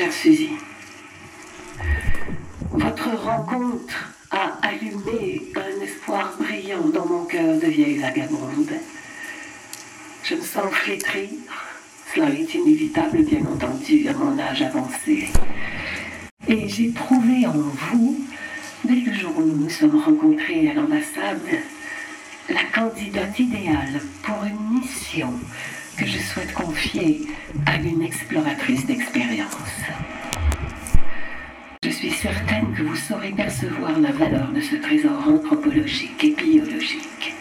chère Suzy, votre rencontre a allumé un espoir brillant dans mon cœur de vieille vagabonde. Je me sens flétrir. Cela est inévitable, bien entendu, à mon âge avancé. Et j'ai trouvé en vous, dès le jour où nous nous sommes rencontrés à l'ambassade, la candidate idéale pour une mission que je souhaite confier à une exploratrice d'expérience. Je suis certaine que vous saurez percevoir la valeur de ce trésor anthropologique et biologique.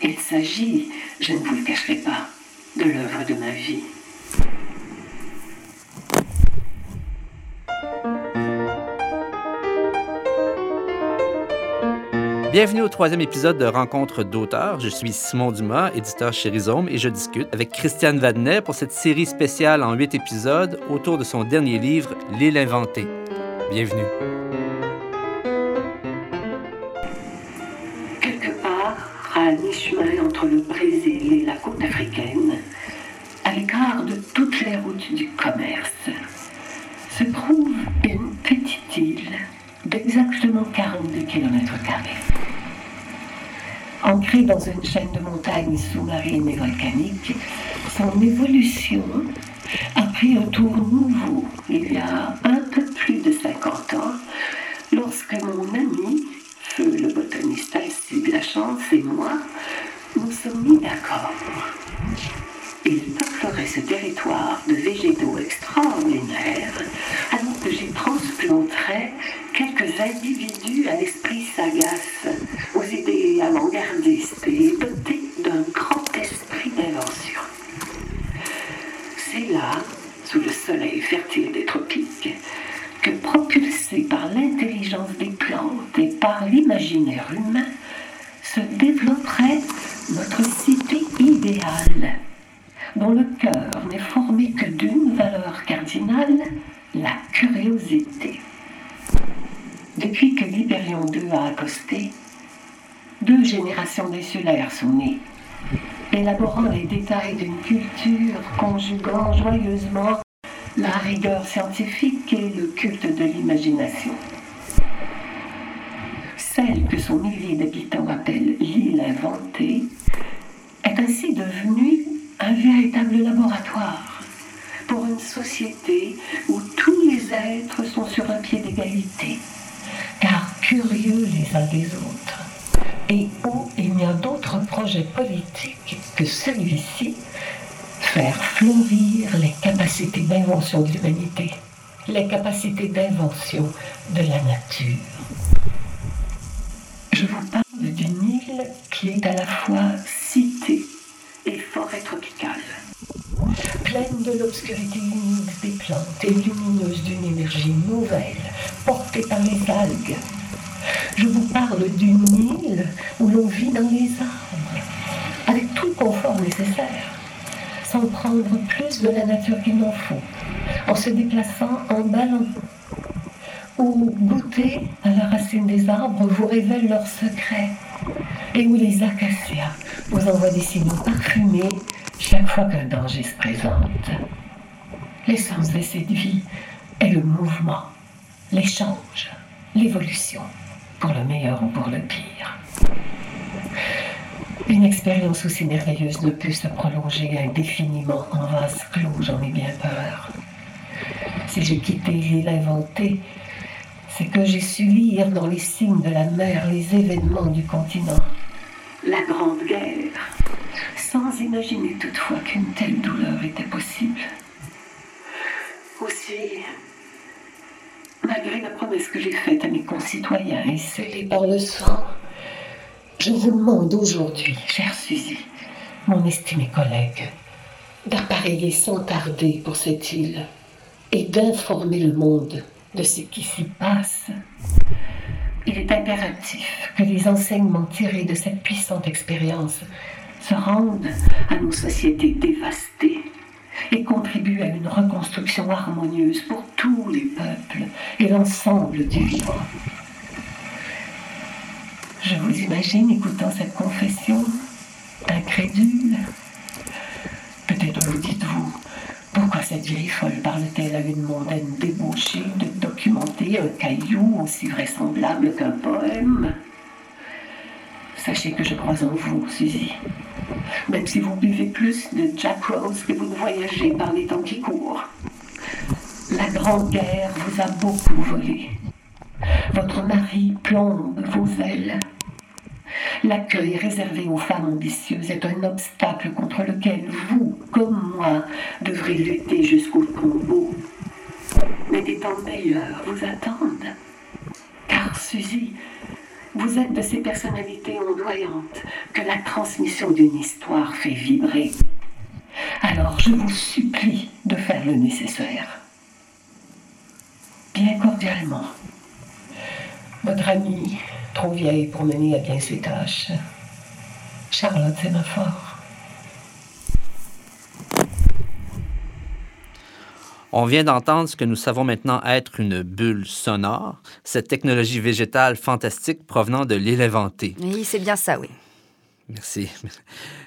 Il s'agit, je ne vous le cacherai pas, de l'œuvre de ma vie. Bienvenue au troisième épisode de Rencontre d'auteurs. Je suis Simon Dumas, éditeur chez Rhizome, et je discute avec Christiane Vadnet pour cette série spéciale en huit épisodes autour de son dernier livre, L'île inventée. Bienvenue. Dans une chaîne de montagnes sous-marines et volcaniques, son évolution a pris un tour nouveau il y a un peu plus de 50 ans, lorsque mon ami, feu le botaniste Alcide Lachance et moi, nous sommes mis d'accord. Il peuplerait ce territoire de végétaux extraordinaires alors que j'y transplanterais quelques individus à l'esprit sagace, aux idées avant-gardistes et d'un grand esprit d'invention. C'est là, sous le soleil fertile des tropiques, que propulsé par l'intelligence des plantes et par l'imaginaire humain, se développerait notre cité idéale, dont le cœur n'est formé que d'une valeur cardinale, la curiosité. Depuis que l'Hyperion II a accosté, générations d'insulaires sont nées, élaborant les détails d'une culture conjuguant joyeusement la rigueur scientifique et le culte de l'imagination. Celle que son millier d'habitants appelle l'île inventée est ainsi devenue un véritable laboratoire pour une société où tous les êtres sont sur un pied d'égalité, car curieux les uns des autres, et où il n'y a d'autres projets politiques que celui-ci, faire fleurir les capacités d'invention de l'humanité, les capacités d'invention de la nature. Je vous parle d'une île qui est à la fois cité et forêt tropicale, pleine de l'obscurité humide des plantes et lumineuse d'une énergie nouvelle portée par les algues. Je vous parle d'une île où l'on vit dans les arbres, avec tout le confort nécessaire, sans prendre de la nature qu'il n'en faut, en se déplaçant en ballon, où goûter à la racine des arbres vous révèle leurs secrets, et où les acacias vous envoient des signaux parfumés chaque fois qu'un danger se présente. L'essence de cette vie est le mouvement, l'échange, l'évolution, pour le meilleur ou pour le pire. Une expérience aussi merveilleuse ne peut se prolonger indéfiniment en vase clos, j'en ai bien peur. Si j'ai quitté l'île inventée, c'est que j'ai su lire dans les signes de la mer les événements du continent. La Grande Guerre, sans imaginer toutefois qu'une telle douleur était possible. Aussi, malgré la promesse que j'ai faite à mes concitoyens scellée par le sang, je vous demande aujourd'hui, chère Suzy, mon estimé collègue, d'appareiller sans tarder pour cette île et d'informer le monde de ce qui s'y passe. Il est impératif que les enseignements tirés de cette puissante expérience se rendent à nos sociétés dévastées et contribuent à une reconstruction harmonieuse pour tous les peuples et l'ensemble du vivant. Je vous imagine écoutant cette confession, incrédule. Peut-être vous dites-vous, pourquoi cette vieille folle parle-t-elle à une mondaine débauchée de documenter un caillou aussi vraisemblable qu'un poème? Sachez que je crois en vous, Suzy. Même si vous buvez plus de Jack Rose que vous ne voyagez par les temps qui courent. La Grande Guerre vous a beaucoup volé. Votre mari plombe vos ailes. L'accueil réservé aux femmes ambitieuses est un obstacle contre lequel vous, comme moi, devrez lutter jusqu'au tombeau. Mais des temps meilleurs vous attendent. Car, Suzy, vous êtes de ces personnalités ondoyantes que la transmission d'une histoire fait vibrer. Alors je vous supplie de faire le nécessaire. Bien cordialement. Votre amie, trop vieille pour mener à bien ses tâches. Charlotte Sémaphore. On vient d'entendre ce que nous savons maintenant être une bulle sonore, cette technologie végétale fantastique provenant de l'île inventée. Oui, c'est bien ça, oui. Merci.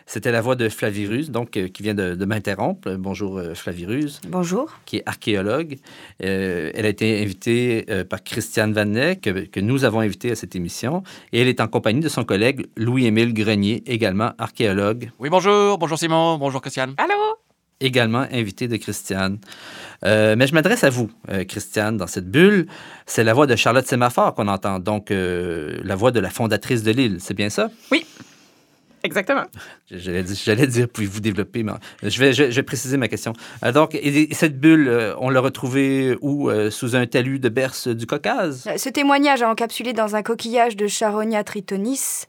C'était la voix de Flavirus, donc, euh, qui vient de, de m'interrompre. Bonjour, euh, Flavirus. Bonjour. Qui est archéologue. Euh, elle a été invitée euh, par Christiane Vanet, que, que, nous avons invité à cette émission. Et elle est en compagnie de son collègue Louis-Émile Grenier, également archéologue. Oui, bonjour. Bonjour, Simon. Bonjour, Christiane. Allô? également invité de Christiane. Euh, mais je m'adresse à vous, euh, Christiane, dans cette bulle. C'est la voix de Charlotte Sémaphore qu'on entend, donc euh, la voix de la fondatrice de l'île. C'est bien ça? Oui. Exactement. J'allais dire, j'allais dire pouvez-vous développer, mais je vais, je, je vais préciser ma question. Euh, donc, et, et cette bulle, euh, on l'a retrouvée où? Euh, sous un talus de berce du Caucase? Ce témoignage encapsulé dans un coquillage de Charonia tritonis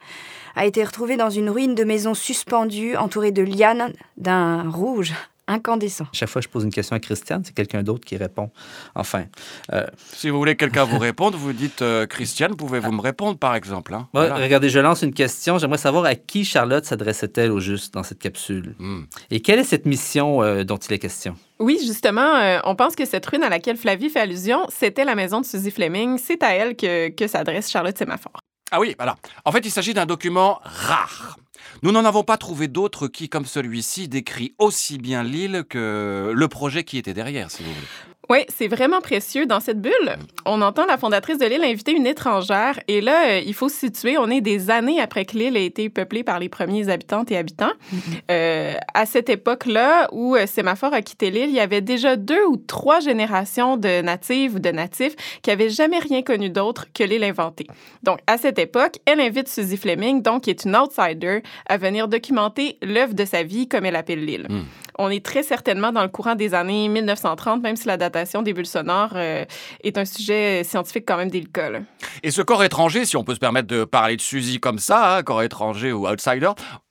a été retrouvé dans une ruine de maison suspendue entourée de lianes d'un rouge incandescent. Chaque fois que je pose une question à Christiane, c'est quelqu'un d'autre qui répond. Enfin. Euh... Si vous voulez que quelqu'un vous réponde, vous dites euh, Christiane, pouvez-vous me répondre par exemple hein? Regardez, je lance une question. J'aimerais savoir à qui Charlotte s'adressait-elle au juste dans cette capsule? Mm. Et quelle est cette mission euh, dont il est question? Oui, justement, euh, on pense que cette ruine à laquelle Flavie fait allusion, c'était la maison de Suzy Fleming. C'est à elle que, que s'adresse Charlotte Sémaphore. Ah oui, voilà. En fait, il s'agit d'un document rare. Nous n'en avons pas trouvé d'autres qui, comme celui-ci, décrit aussi bien l'île que le projet qui était derrière, si vous voulez. Oui, c'est vraiment précieux. Dans cette bulle, on entend la fondatrice de l'île inviter une étrangère. Et là, euh, il faut se situer, on est des années après que l'île a été peuplée par les premiers habitantes et habitants. Mm -hmm. euh, à cette époque-là, où euh, Sémaphore a quitté l'île, il y avait déjà deux ou trois générations de natives ou de natifs qui n'avaient jamais rien connu d'autre que l'île inventée. Donc, à cette époque, elle invite Suzy Fleming, donc qui est une outsider, à venir documenter l'œuvre de sa vie comme elle appelle l'île. Mm on est très certainement dans le courant des années 1930, même si la datation des bulles sonores euh, est un sujet scientifique quand même délicat. Et ce corps étranger, si on peut se permettre de parler de Suzy comme ça, hein, corps étranger ou outsider,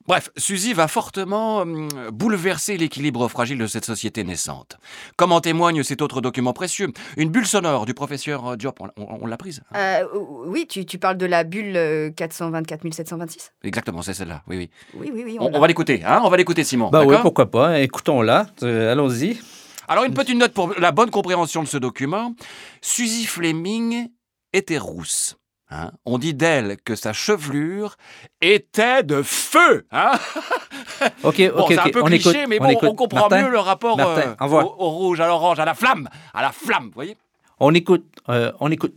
Bref, Suzy va fortement euh, bouleverser l'équilibre fragile de cette société naissante. Comme en témoigne cet autre document précieux, une bulle sonore du professeur Diop. On, on, on l'a prise hein euh, Oui, tu, tu, parles de la bulle 424 726 Exactement, c'est celle-là, oui, oui. Oui, oui, oui. On, on va l'écouter, hein On va l'écouter, Simon. Bah oui, pourquoi pas. Écoutons-la. Euh, Allons-y. Alors, une petite note pour la bonne compréhension de ce document. Suzy Fleming était rousse. Hein on dit d'elle que sa chevelure était de feu. Hein ok, ok, bon, c'est un peu on cliché, écoute, mais on bon, écoute. on comprend Martin, mieux le rapport Martin, euh, au, au, rouge, à l'orange, à la flamme, à la flamme, vous voyez On écoute, euh, on écoute.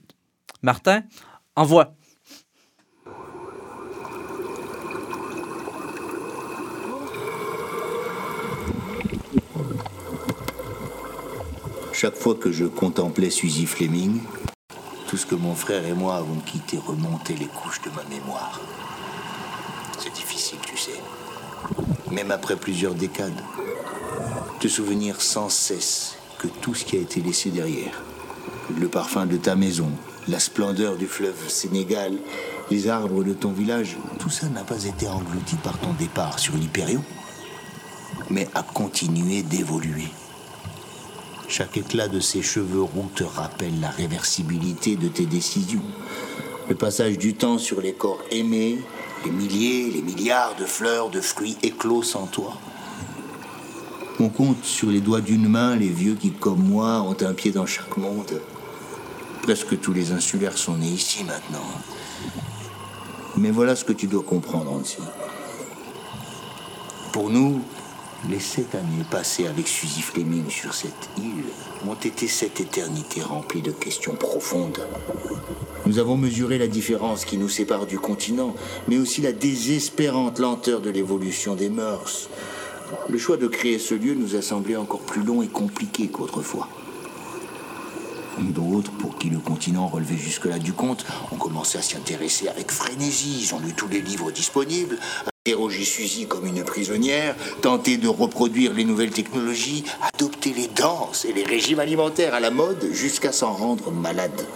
Martin, envoie. Chaque fois que je contemplais Suzy Fleming, tout ce que mon frère et moi avons quitté remontait les couches de ma mémoire. C'est difficile, tu sais. Même après plusieurs décades, te souvenir sans cesse que tout ce qui a été laissé derrière, le parfum de ta maison, la splendeur du fleuve Sénégal, les arbres de ton village, tout ça n'a pas été englouti par ton départ sur l'Hyperion, mais a continué d'évoluer. Chaque éclat de ses cheveux roux te rappelle la réversibilité de tes décisions. Le passage du temps sur les corps aimés, les milliers, les milliards de fleurs, de fruits éclos sans toi. On compte sur les doigts d'une main les vieux qui, comme moi, ont un pied dans chaque monde. Presque tous les insulaires sont nés ici maintenant. Mais voilà ce que tu dois comprendre, Nancy. Pour nous, Les sept années passées avec Suzy Fleming sur cette île ont été cette éternité remplie de questions profondes. Nous avons mesuré la différence qui nous sépare du continent, mais aussi la désespérante lenteur de l'évolution des mœurs. Le choix de créer ce lieu nous a semblé encore plus long et compliqué qu'autrefois. D'autres, pour qui le continent relevait jusque-là du compte, ont commencé à s'y intéresser avec frénésie. Ils ont lu tous les livres disponibles, interrogé Suzy comme une prisonnière, tenté de reproduire les nouvelles technologies, adopter les danses et les régimes alimentaires à la mode jusqu'à s'en rendre malade.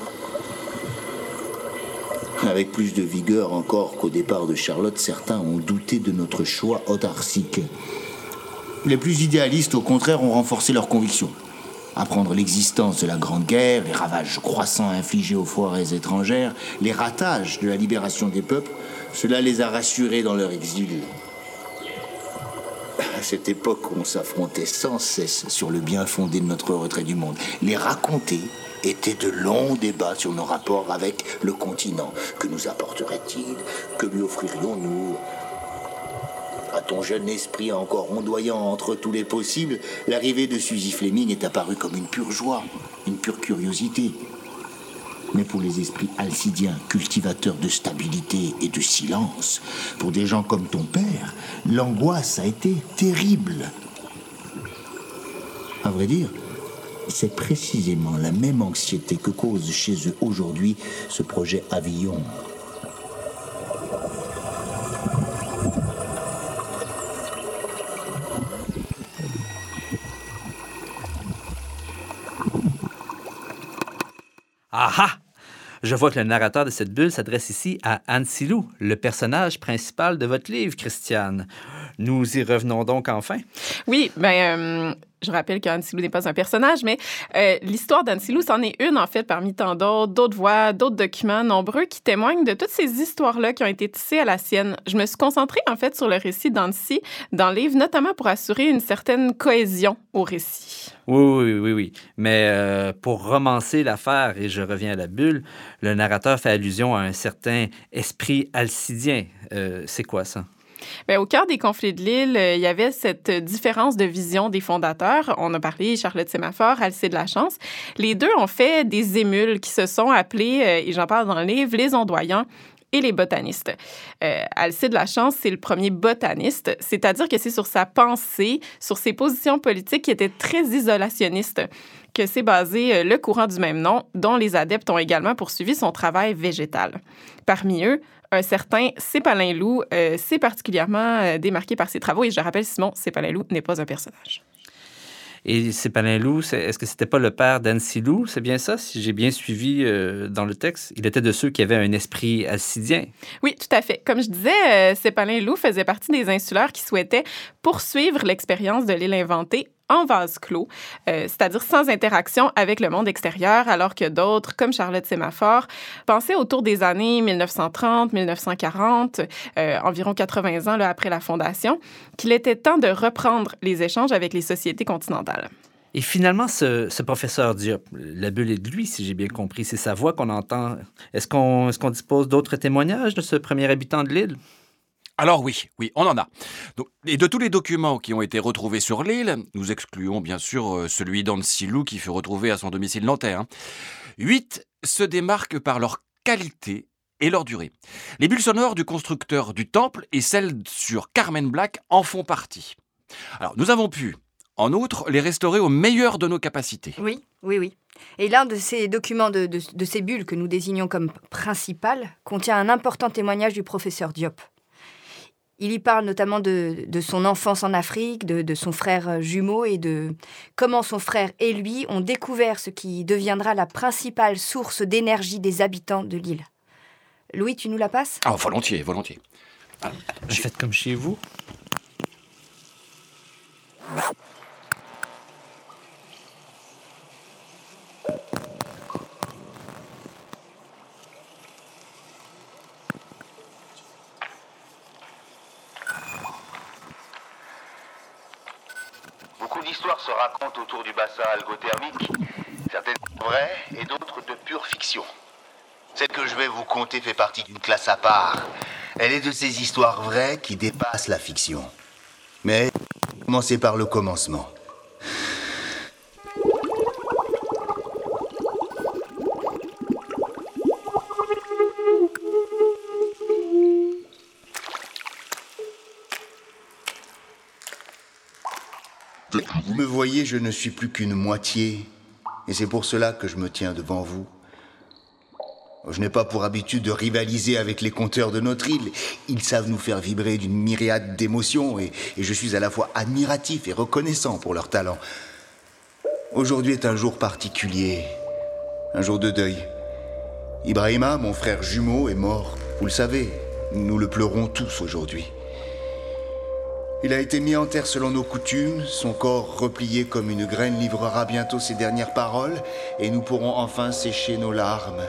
Avec plus de vigueur encore qu'au départ de Charlotte, certains ont douté de notre choix autarcique. Les plus idéalistes, au contraire, ont renforcé leurs convictions. Apprendre l'existence de la Grande Guerre, les ravages croissants infligés aux forêts étrangères, les ratages de la libération des peuples, cela les a rassurés dans leur exil. À cette époque, on s'affrontait sans cesse sur le bien fondé de notre retrait du monde. Les raconter étaient de longs débats sur nos rapports avec le continent. Que nous apporterait-il? Que lui offririons-nous? À ton jeune esprit encore ondoyant entre tous les possibles, l'arrivée de Suzy Fleming est apparue comme une pure joie, une pure curiosité. Mais pour les esprits alcidiens, cultivateurs de stabilité et de silence, pour des gens comme ton père, l'angoisse a été terrible. À vrai dire, c'est précisément la même anxiété que cause chez eux aujourd'hui ce projet Avillon. Ah ah! Je vois que le narrateur de cette bulle s'adresse ici à Ansilou, le personnage principal de votre livre, Christiane. Nous y revenons donc enfin. Oui, ben, euh, je rappelle qu'Ansilou n'est pas un personnage, mais euh, l'histoire d'Ansilou, c'en est une, en fait, parmi tant d'autres, d'autres voix, d'autres documents nombreux qui témoignent de toutes ces histoires-là qui ont été tissées à la sienne. Je me suis concentrée, en fait, sur le récit d'Annecy dans le livre, notamment pour assurer une certaine cohésion au récit. Oui, oui, oui, oui. Mais euh, pour romancer l'affaire, et je reviens à la bulle, le narrateur fait allusion à un certain esprit alcidien. Euh, c'est quoi ça? Bien, au cœur des conflits de l'île, euh, il y avait cette différence de vision des fondateurs. On a parlé Charlotte Sémaphore, Alcide Lachance. Les deux ont fait des émules qui se sont appelés, euh, et j'en parle dans le livre, les ondoyants et les botanistes. Euh, Alcide Lachance, c'est le premier botaniste, c'est-à-dire que c'est sur sa pensée, sur ses positions politiques qui étaient très isolationnistes que s'est basé euh, le courant du même nom, dont les adeptes ont également poursuivi son travail végétal. Parmi eux, un certain Cépalin Loup euh, s'est particulièrement euh, démarqué par ses travaux et je rappelle, Simon, Cépalin Loup n'est pas un personnage. Et Cépalin Loup, c'est- est-ce que c'était pas le père d'Annecy Loup? C'est bien ça, si j'ai bien suivi euh, dans le texte? Il était de ceux qui avaient un esprit alcidien. Oui, tout à fait. Comme je disais, euh, Cépalin Loup faisait partie des insulaires qui souhaitaient poursuivre l'expérience de l'île inventée en vase clos, euh, c'est-à-dire sans interaction avec le monde extérieur, alors que d'autres, comme Charlotte Sémaphore, pensaient autour des années 1930-1940, euh, environ 80 ans après la fondation, qu'il était temps de reprendre les échanges avec les sociétés continentales. Et finalement, ce, professeur Diop, la bulle est de lui, si j'ai bien compris. C'est sa voix qu'on entend. Est-ce qu'on est qu'on dispose d'autres témoignages de ce premier habitant de l'île? Alors oui, oui, on en a. Et de tous les documents qui ont été retrouvés sur l'île, nous excluons bien sûr euh, celui d'Ansilou qui fut retrouvé à son domicile nantais. hein. Huit se démarquent par leur qualité et leur durée. Les bulles sonores du constructeur du temple et celles sur Carmen Black en font partie. Alors, nous avons pu, en outre, les restaurer au meilleur de nos capacités. Oui, oui, oui. Et l'un de ces documents de ces bulles que nous désignons comme principales contient un important témoignage du professeur Diop. Il y parle notamment de, de son enfance en Afrique, de, de son frère euh, jumeau et de comment son frère et lui ont découvert ce qui deviendra la principale source d'énergie des habitants de l'île. Louis, tu nous la passes? Ah, volontiers, volontiers. Faites comme chez vous. Se racontent autour du bassin algothermique. Certaines vraies et d'autres de pure fiction. Celle que je vais vous conter fait partie d'une classe à part. Elle est de ces histoires vraies qui dépassent la fiction. Mais Commencez par le commencement. Vous me voyez, je ne suis plus qu'une moitié, et c'est pour cela que je me tiens devant vous. Je n'ai pas pour habitude de rivaliser avec les compteurs de notre île. Ils savent nous faire vibrer d'une myriade d'émotions et, et, je suis à la fois admiratif et reconnaissant pour leur talent. Aujourd'hui est un jour particulier, un jour de deuil. Ibrahima, mon frère jumeau, est mort. Vous le savez, nous le pleurons tous aujourd'hui. Il a été mis en terre selon nos coutumes, son corps replié comme une graine livrera bientôt ses dernières paroles et nous pourrons enfin sécher nos larmes.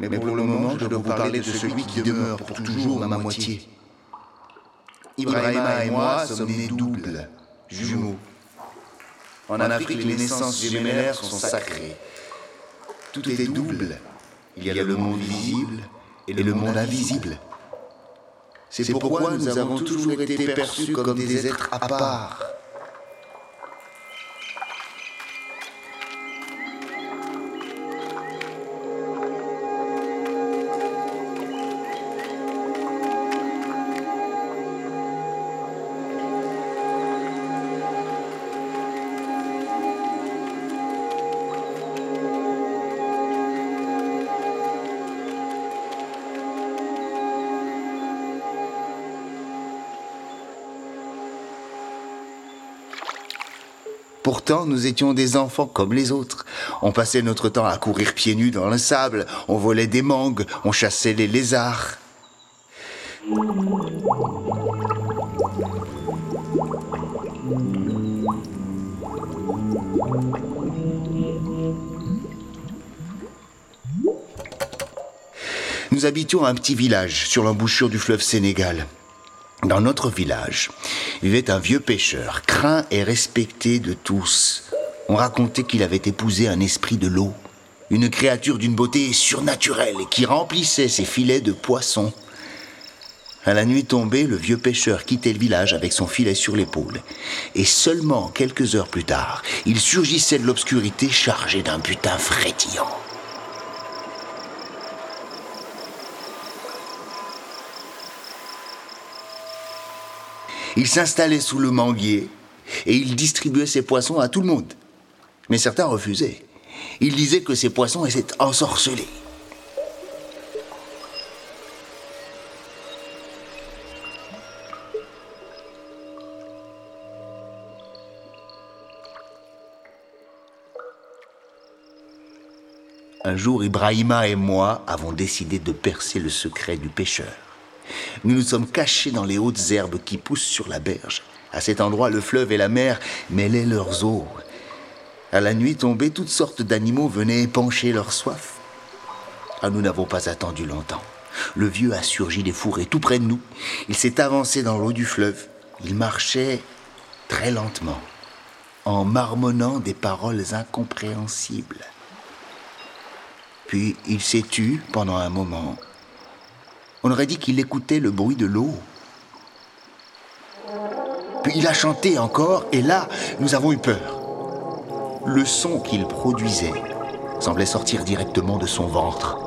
Mais pour le moment, je dois vous parler de celui qui demeure pour toujours ma moitié. Ibrahima et moi sommes nés doubles, jumeaux. En Afrique, les naissances gémellaires sont sacrées. Tout est double. Il y a le monde visible et le monde invisible. C'est pourquoi nous avons toujours été perçus comme des êtres à part. Pourtant, nous étions des enfants comme les autres. On passait notre temps à courir pieds nus dans le sable, on volait des mangues, on chassait les lézards. Nous habitions un petit village sur l'embouchure du fleuve Sénégal. Dans notre village vivait un vieux pêcheur, craint et respecté de tous. On racontait qu'il avait épousé un esprit de l'eau, une créature d'une beauté surnaturelle qui remplissait ses filets de poissons. À la nuit tombée, le vieux pêcheur quittait le village avec son filet sur l'épaule. Et seulement quelques heures plus tard, il surgissait de l'obscurité chargé d'un butin frétillant. Il s'installait sous le manguier et il distribuait ses poissons à tout le monde. Mais certains refusaient. Ils disaient que ces poissons étaient ensorcelés. Un jour, Ibrahima et moi avons décidé de percer le secret du pêcheur. Nous nous sommes cachés dans les hautes herbes qui poussent sur la berge. À cet endroit, le fleuve et la mer mêlaient leurs eaux. À la nuit tombée, toutes sortes d'animaux venaient épancher leur soif. Ah, nous n'avons pas attendu longtemps. Le vieux a surgi des fourrés tout près de nous. Il s'est avancé dans l'eau du fleuve. Il marchait très lentement, en marmonnant des paroles incompréhensibles. Puis il s'est tu pendant un moment. On aurait dit qu'il écoutait le bruit de l'eau. Puis il a chanté encore, et là, nous avons eu peur. Le son qu'il produisait semblait sortir directement de son ventre.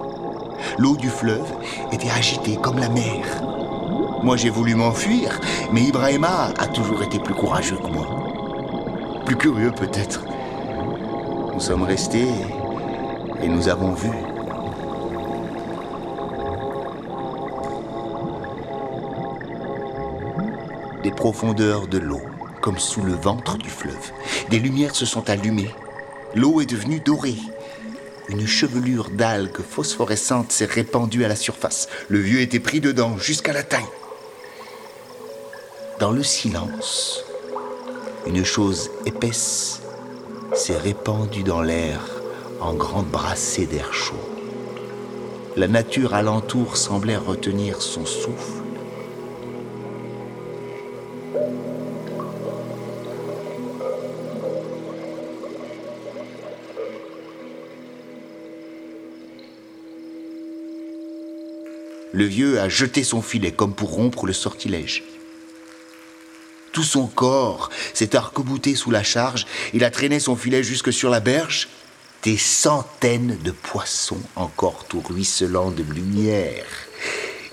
L'eau du fleuve était agitée comme la mer. Moi, j'ai voulu m'enfuir, mais Ibrahima a toujours été plus courageux que moi. Plus curieux peut-être. Nous sommes restés et nous avons vu. Des profondeurs de l'eau, comme sous le ventre du fleuve. Des lumières se sont allumées. L'eau est devenue dorée. Une chevelure d'algues phosphorescentes s'est répandue à la surface. Le vieux était pris dedans jusqu'à la taille. Dans le silence, une chose épaisse s'est répandue dans l'air en grandes brassées d'air chaud. La nature alentour semblait retenir son souffle. Le vieux a jeté son filet comme pour rompre le sortilège. Tout son corps s'est arc-bouté sous la charge. Il a traîné son filet jusque sur la berge. Des centaines de poissons encore tout ruisselants de lumière.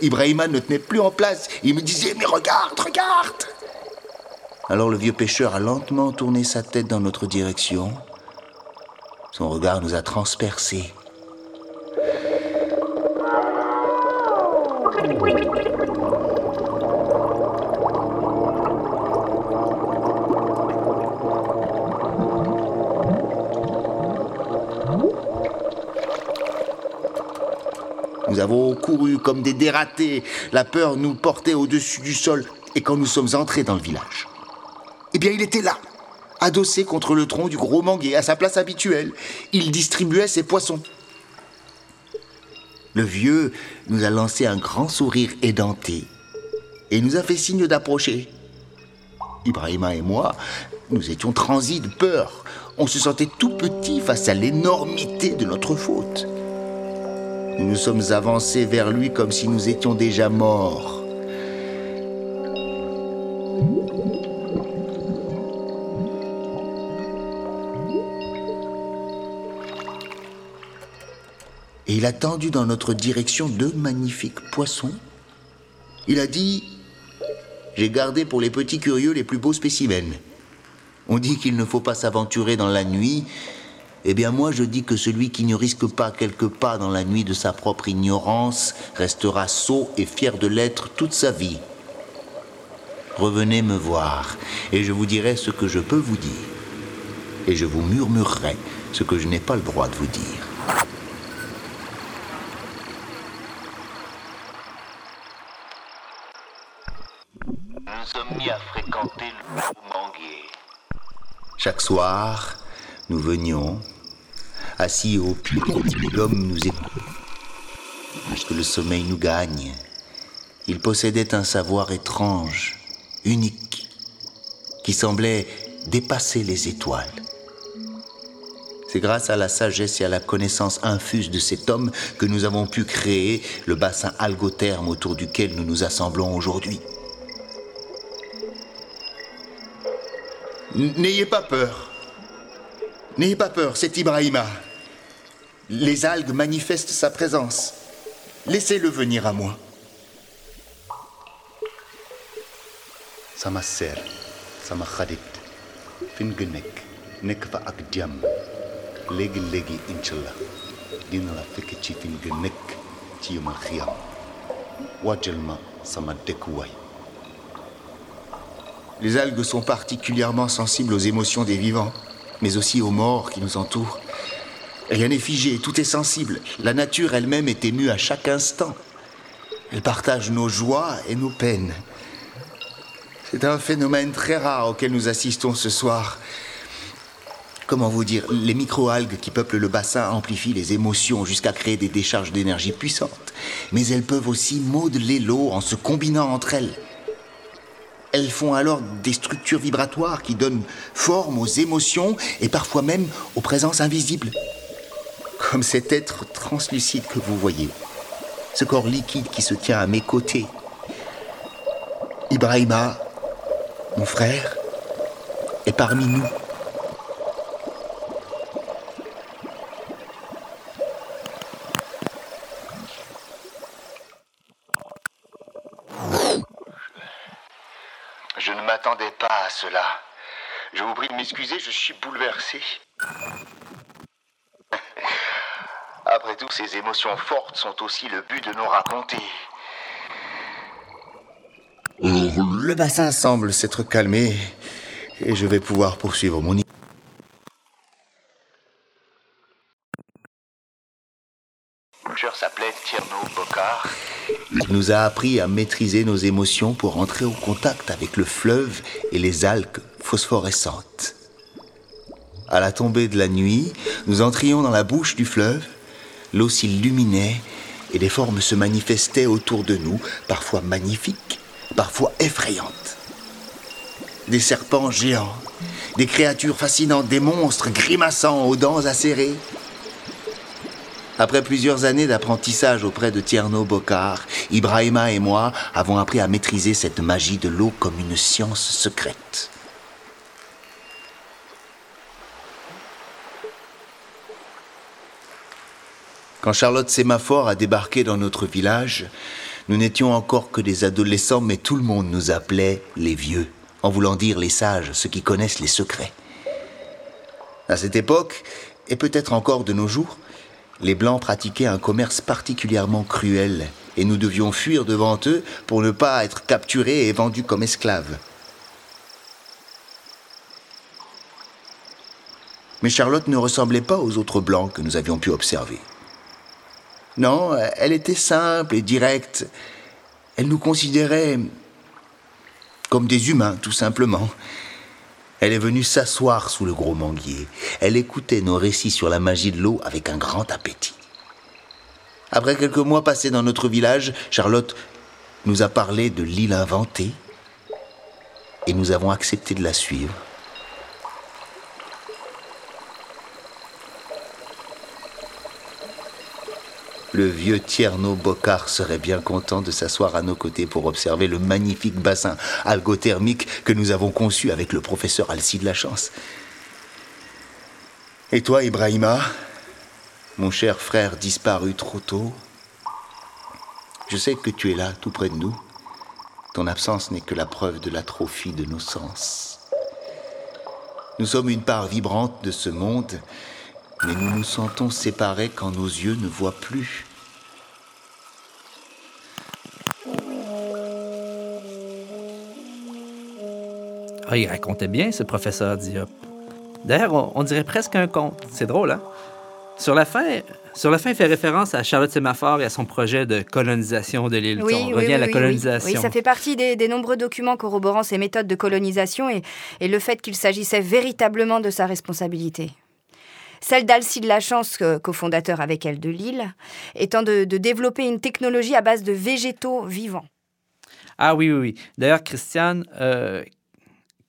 Ibrahima ne tenait plus en place. Il me disait Mais regarde, regarde Alors le vieux pêcheur a lentement tourné sa tête dans notre direction. Son regard nous a transpercés. Nous avons couru comme des dératés. La peur nous portait au-dessus du sol. Et quand nous sommes entrés dans le village, eh bien, il était là, adossé contre le tronc du gros manguier, à sa place habituelle. Il distribuait ses poissons. Le vieux nous a lancé un grand sourire édenté et nous a fait signe d'approcher. Ibrahima et moi, nous étions transis de peur. On se sentait tout petit face à l'énormité de notre faute. Nous nous sommes avancés vers lui comme si nous étions déjà morts. Et il a tendu dans notre direction deux magnifiques poissons. Il a dit J'ai gardé pour les petits curieux les plus beaux spécimens. On dit qu'il ne faut pas s'aventurer dans la nuit. Eh bien moi je dis que celui qui ne risque pas quelques pas dans la nuit de sa propre ignorance restera sot et fier de l'être toute sa vie. Revenez me voir et je vous dirai ce que je peux vous dire. Et je vous murmurerai ce que je n'ai pas le droit de vous dire. Nous sommes mis à fréquenter le manguier. Chaque soir, nous venions, assis au pied de l'homme, nous écoutons. Jusque le sommeil nous gagne. Il possédait un savoir étrange, unique, qui semblait dépasser les étoiles. C'est grâce à la sagesse et à la connaissance infuse de cet homme que nous avons pu créer le bassin algotherme autour duquel nous nous assemblons aujourd'hui. N'ayez pas peur. N'ayez pas peur, c'est Ibrahima. Les algues manifestent sa présence. Laissez-le venir à moi. Sama ser, sama xarit, fin nga nekk nekk fa ak jàmm léegi léegi inshallah dina la fekk ci fin nga nekk ci yomal xiyam waajal ma sama dëkkuwaay. Les algues sont particulièrement sensibles aux émotions des vivants, mais aussi aux morts qui nous entourent. Rien n'est figé, tout est sensible. La nature elle-même est émue à chaque instant. Elle partage nos joies et nos peines. C'est un phénomène très rare auquel nous assistons ce soir. Comment vous dire Les microalgues qui peuplent le bassin amplifient les émotions jusqu'à créer des décharges d'énergie puissantes. Mais elles peuvent aussi modeler l'eau en se combinant entre elles. Elles font alors des structures vibratoires qui donnent forme aux émotions et parfois même aux présences invisibles. Comme cet être translucide que vous voyez. Ce corps liquide qui se tient à mes côtés. Ibrahima, mon frère, est parmi nous. Je ne m'attendais pas à cela. Je vous prie de m'excuser, je suis bouleversé. Après tout, ces émotions fortes sont aussi le but de nous raconter. Le bassin semble s'être calmé. Et je vais pouvoir poursuivre mon s'appelait Tierno Bokar. Il nous a appris à maîtriser nos émotions pour entrer au contact avec le fleuve et les algues phosphorescentes. À la tombée de la nuit, nous entrions dans la bouche du fleuve, l'eau s'illuminait et des formes se manifestaient autour de nous, parfois magnifiques, parfois effrayantes. Des serpents géants, des créatures fascinantes, des monstres grimaçants aux dents acérées. Après plusieurs années d'apprentissage auprès de Tierno Bokar, Ibrahima et moi avons appris à maîtriser cette magie de l'eau comme une science secrète. Quand Charlotte Sémaphore a débarqué dans notre village, nous n'étions encore que des adolescents, mais tout le monde nous appelait les vieux, en voulant dire les sages, ceux qui connaissent les secrets. À cette époque, et peut-être encore de nos jours, les Blancs pratiquaient un commerce particulièrement cruel, et nous devions fuir devant eux pour ne pas être capturés et vendus comme esclaves. Mais Charlotte ne ressemblait pas aux autres Blancs que nous avions pu observer. Non, elle était simple et directe. Elle nous considérait comme des humains, tout simplement. Elle est venue s'asseoir sous le gros manguier. Elle écoutait nos récits sur la magie de l'eau avec un grand appétit. Après quelques mois passés dans notre village, Charlotte nous a parlé de l'île inventée et nous avons accepté de la suivre. Le vieux Tierno Bocard serait bien content de s'asseoir à nos côtés pour observer le magnifique bassin algothermique que nous avons conçu avec le professeur Alcide Lachance. Et toi, Ibrahima, mon cher frère disparu trop tôt, je sais que tu es là, tout près de nous. Ton absence n'est que la preuve de l'atrophie de nos sens. Nous sommes une part vibrante de ce monde mais nous nous sentons séparés quand nos yeux ne voient plus. Ah, il racontait bien, ce professeur Diop. D'ailleurs, on, dirait presque un conte. C'est drôle, hein? Sur la fin, sur la fin, il fait référence à Charlotte Sémaphore et à son projet de colonisation de l'île. Oui, on revient à la colonisation. Oui, ça fait partie des, nombreux documents corroborant ses méthodes de colonisation et, et le fait qu'il s'agissait véritablement de sa responsabilité. Celle d'Alcide Lachance, cofondateur avec elle de Lille, étant de, développer une technologie à base de végétaux vivants. Ah oui, oui, oui. D'ailleurs, Christiane, euh,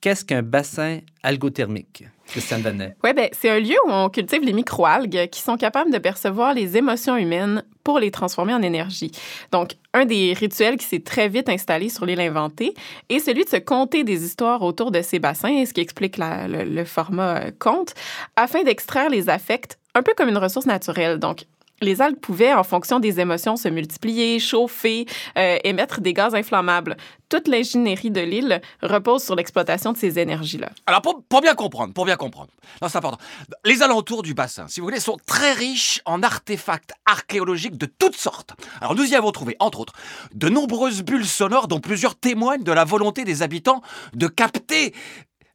qu'est-ce qu'un bassin algothermique? Christiane Vanet? Oui, ben, c'est un lieu où on cultive les microalgues qui sont capables de percevoir les émotions humaines pour les transformer en énergie. Donc, un des rituels qui s'est très vite installé sur l'île inventée est celui de se conter des histoires autour de ces bassins, ce qui explique le, le, format euh, conte, afin d'extraire les affects un peu comme une ressource naturelle. Donc, les algues pouvaient, en fonction des émotions, se multiplier, chauffer, euh, émettre des gaz inflammables. Toute l'ingénierie de l'île repose sur l'exploitation de ces énergies-là. Alors, pour, bien comprendre, pour bien comprendre, c'est important. Les alentours du bassin, si vous voulez, sont très riches en artefacts archéologiques de toutes sortes. Alors, nous y avons trouvé, entre autres, de nombreuses bulles sonores dont plusieurs témoignent de la volonté des habitants de capter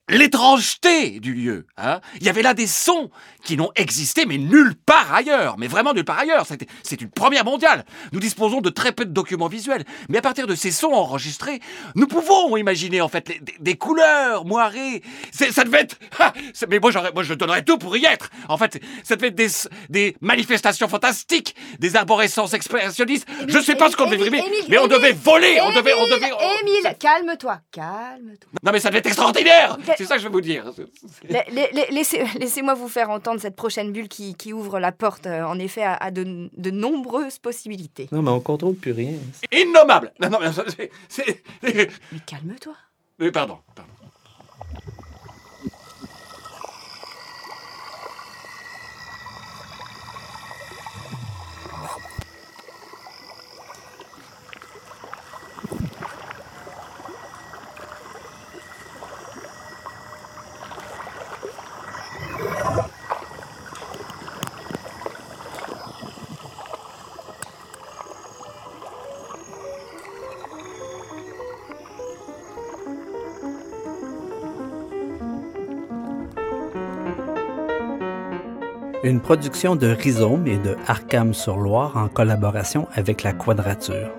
l'étrangeté du lieu. Hein Il y avait là des sons qui n'ont existé, mais nulle part ailleurs. Mais vraiment nulle part ailleurs. C'est une première mondiale. Nous disposons de très peu de documents visuels. Mais à partir de ces sons enregistrés, nous pouvons imaginer en fait des, couleurs moirées. Ça devait être... mais moi, moi, je donnerais tout pour y être. En fait, ça devait être des, des manifestations fantastiques, des arborescences expressionnistes. je sais pas ce qu'on devait mais on devait voler. on devait... On devait Émile, calme-toi. Calme-toi. Non mais ça devait être extraordinaire c'est ça que je vais vous dire. Laissez-moi vous faire entendre cette prochaine bulle qui, ouvre la porte, euh, en effet, à, de, nombreuses possibilités. Non, mais on contrôle plus rien. Innommable Non, non, c'est... Mais calme-toi. Mais pardon, pardon. Une production de Rhizome et de Arkham sur Loire en collaboration avec la Quadrature.